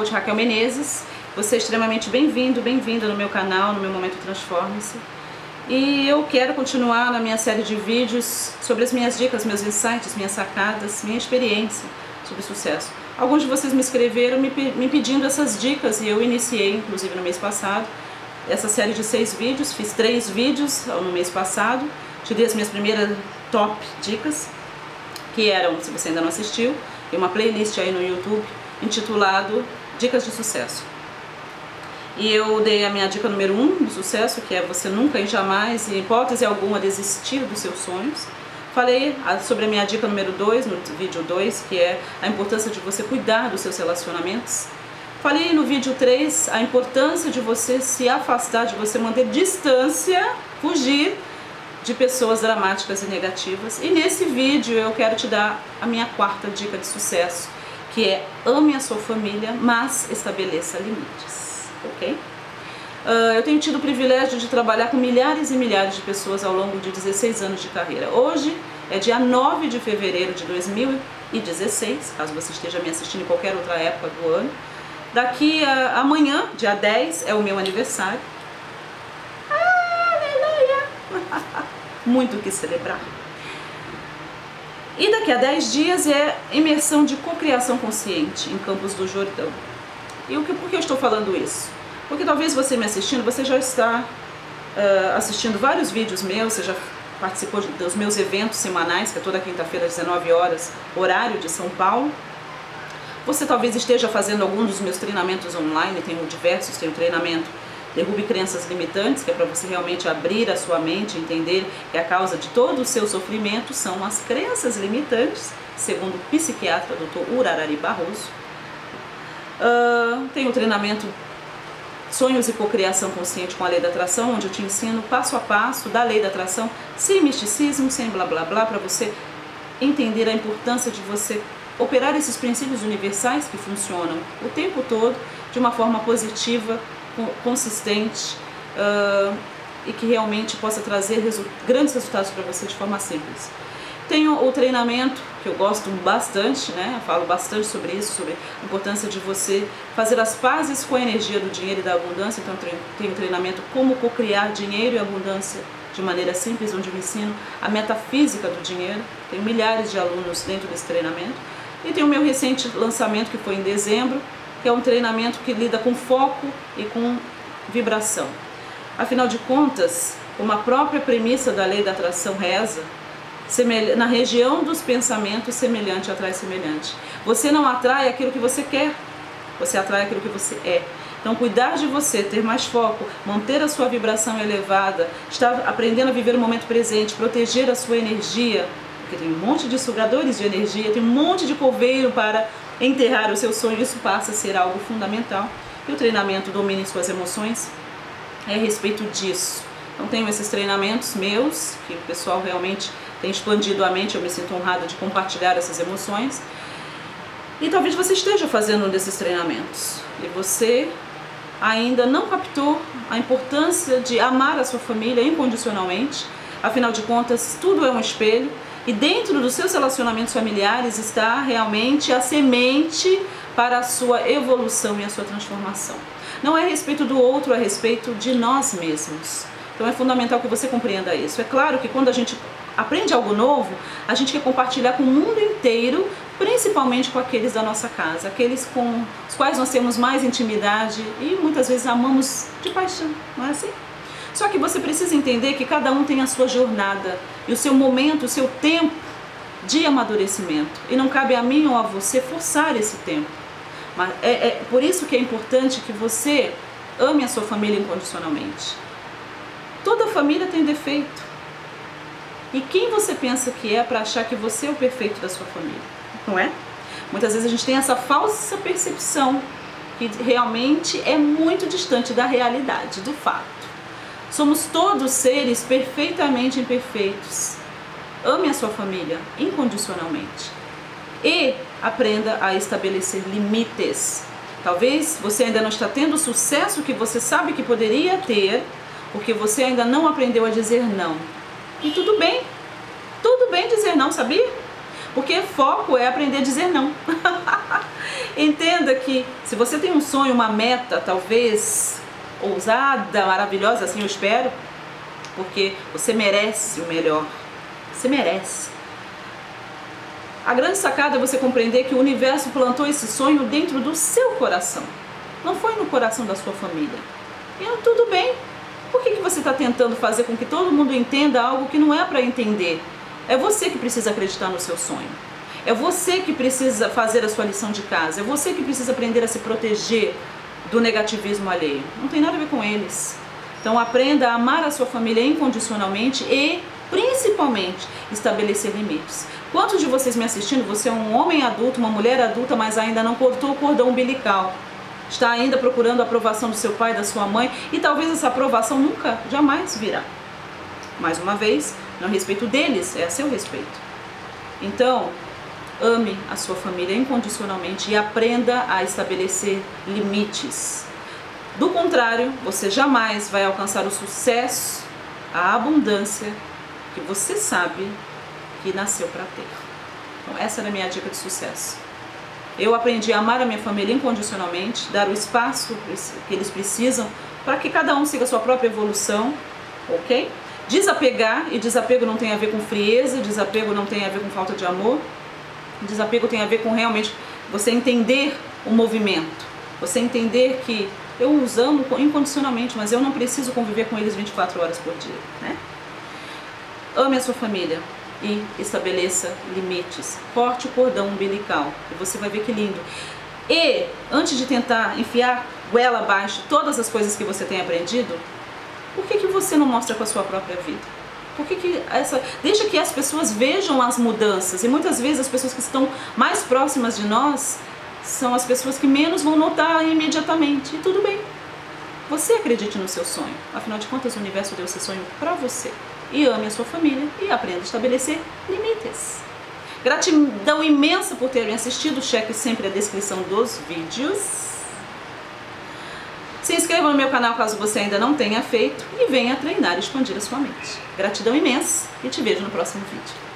coach Raquel Menezes. Você é extremamente bem-vindo, bem-vinda no meu canal, no meu Momento Transforme-se. E eu quero continuar na minha série de vídeos sobre as minhas dicas, meus insights, minhas sacadas, minha experiência sobre sucesso. Alguns de vocês me escreveram me, me pedindo essas dicas e eu iniciei, inclusive no mês passado, essa série de seis vídeos. Fiz três vídeos no mês passado, te dei as minhas primeiras top dicas, que eram, se você ainda não assistiu, tem uma playlist aí no YouTube intitulado Dicas de Sucesso. E eu dei a minha dica número um do sucesso, que é você nunca e jamais, em hipótese alguma, desistir dos seus sonhos. Falei sobre a minha dica número 2, no vídeo 2, que é a importância de você cuidar dos seus relacionamentos. Falei no vídeo 3 a importância de você se afastar, de você manter distância, fugir de pessoas dramáticas e negativas. E nesse vídeo eu quero te dar a minha quarta dica de sucesso, que é ame a sua família, mas estabeleça limites, ok? Uh, eu tenho tido o privilégio de trabalhar com milhares e milhares de pessoas ao longo de 16 anos de carreira. Hoje é dia 9 de fevereiro de 2016, caso você esteja me assistindo em qualquer outra época do ano. Daqui a amanhã, dia 10, é o meu aniversário. muito o que celebrar. E daqui a 10 dias é imersão de cocriação consciente em Campos do Jordão. E o que, por que eu estou falando isso? Porque talvez você me assistindo, você já está uh, assistindo vários vídeos meus, você já participou dos meus eventos semanais, que é toda quinta-feira às 19 horas, horário de São Paulo. Você talvez esteja fazendo algum dos meus treinamentos online, tenho diversos, tenho treinamento Derrube crenças limitantes, que é para você realmente abrir a sua mente, entender que a causa de todo o seu sofrimento são as crenças limitantes, segundo o psiquiatra Dr. Urarari Barroso. Uh, tem o treinamento Sonhos e Cocriação Consciente com a Lei da Atração, onde eu te ensino passo a passo da Lei da Atração, sem misticismo, sem blá blá blá, para você entender a importância de você operar esses princípios universais que funcionam o tempo todo de uma forma positiva consistente uh, e que realmente possa trazer resu grandes resultados para você de forma simples. Tenho o treinamento, que eu gosto bastante, né? Eu falo bastante sobre isso, sobre a importância de você fazer as pazes com a energia do dinheiro e da abundância. Então, tenho treinamento como co-criar dinheiro e abundância de maneira simples, onde eu ensino a metafísica do dinheiro. Tenho milhares de alunos dentro desse treinamento. E tem o meu recente lançamento, que foi em dezembro, que é um treinamento que lida com foco e com vibração. Afinal de contas, uma própria premissa da lei da atração reza, na região dos pensamentos, semelhante atrai semelhante. Você não atrai aquilo que você quer, você atrai aquilo que você é. Então, cuidar de você, ter mais foco, manter a sua vibração elevada, estar aprendendo a viver o momento presente, proteger a sua energia, porque tem um monte de sugadores de energia, tem um monte de coveiro para enterrar o seu sonho, isso passa a ser algo fundamental. E o treinamento Domine Suas Emoções é a respeito disso. Então tenho esses treinamentos meus, que o pessoal realmente tem expandido a mente, eu me sinto honrada de compartilhar essas emoções. E talvez você esteja fazendo um desses treinamentos e você ainda não captou a importância de amar a sua família incondicionalmente. Afinal de contas, tudo é um espelho e dentro dos seus relacionamentos familiares está realmente a semente para a sua evolução e a sua transformação. Não é a respeito do outro, é a respeito de nós mesmos. Então é fundamental que você compreenda isso. É claro que quando a gente aprende algo novo, a gente quer compartilhar com o mundo inteiro, principalmente com aqueles da nossa casa, aqueles com os quais nós temos mais intimidade e muitas vezes amamos de paixão, não é assim? Só que você precisa entender que cada um tem a sua jornada e o seu momento, o seu tempo de amadurecimento. E não cabe a mim ou a você forçar esse tempo. Mas é, é por isso que é importante que você ame a sua família incondicionalmente. Toda família tem defeito. E quem você pensa que é para achar que você é o perfeito da sua família? Não é? Muitas vezes a gente tem essa falsa percepção que realmente é muito distante da realidade, do fato. Somos todos seres perfeitamente imperfeitos. Ame a sua família incondicionalmente e aprenda a estabelecer limites. Talvez você ainda não está tendo o sucesso que você sabe que poderia ter, porque você ainda não aprendeu a dizer não. E tudo bem, tudo bem dizer não, sabia? Porque foco é aprender a dizer não. Entenda que se você tem um sonho, uma meta, talvez ousada, maravilhosa, assim eu espero, porque você merece o melhor. Você merece. A grande sacada é você compreender que o universo plantou esse sonho dentro do seu coração. Não foi no coração da sua família. E tudo bem. Por que, que você está tentando fazer com que todo mundo entenda algo que não é para entender? É você que precisa acreditar no seu sonho. É você que precisa fazer a sua lição de casa. É você que precisa aprender a se proteger do negativismo alheio. Não tem nada a ver com eles. Então aprenda a amar a sua família incondicionalmente e, principalmente, estabelecer limites. Quantos de vocês me assistindo, você é um homem adulto, uma mulher adulta, mas ainda não cortou o cordão umbilical? Está ainda procurando a aprovação do seu pai, da sua mãe, e talvez essa aprovação nunca, jamais virá. Mais uma vez, não é respeito deles, é a seu respeito. Então, ame a sua família incondicionalmente e aprenda a estabelecer limites. Do contrário, você jamais vai alcançar o sucesso, a abundância que você sabe que nasceu para ter. Então, essa era a minha dica de sucesso. Eu aprendi a amar a minha família incondicionalmente, dar o espaço que eles precisam para que cada um siga a sua própria evolução, ok? Desapegar, e desapego não tem a ver com frieza, desapego não tem a ver com falta de amor, desapego tem a ver com realmente você entender o movimento, você entender que eu os amo incondicionalmente, mas eu não preciso conviver com eles 24 horas por dia, né? Ame a sua família e estabeleça limites. Corte o cordão umbilical e você vai ver que lindo. E antes de tentar enfiar goela abaixo todas as coisas que você tem aprendido, por que, que você não mostra com a sua própria vida? Por que, que essa. Deixa que as pessoas vejam as mudanças. E muitas vezes as pessoas que estão mais próximas de nós são as pessoas que menos vão notar imediatamente. E tudo bem. Você acredite no seu sonho. Afinal de contas, o universo deu esse sonho para você. E ame a sua família e aprenda a estabelecer limites. Gratidão imensa por terem assistido. Cheque sempre a descrição dos vídeos. Se inscreva no meu canal caso você ainda não tenha feito e venha treinar e expandir a sua mente. Gratidão imensa e te vejo no próximo vídeo.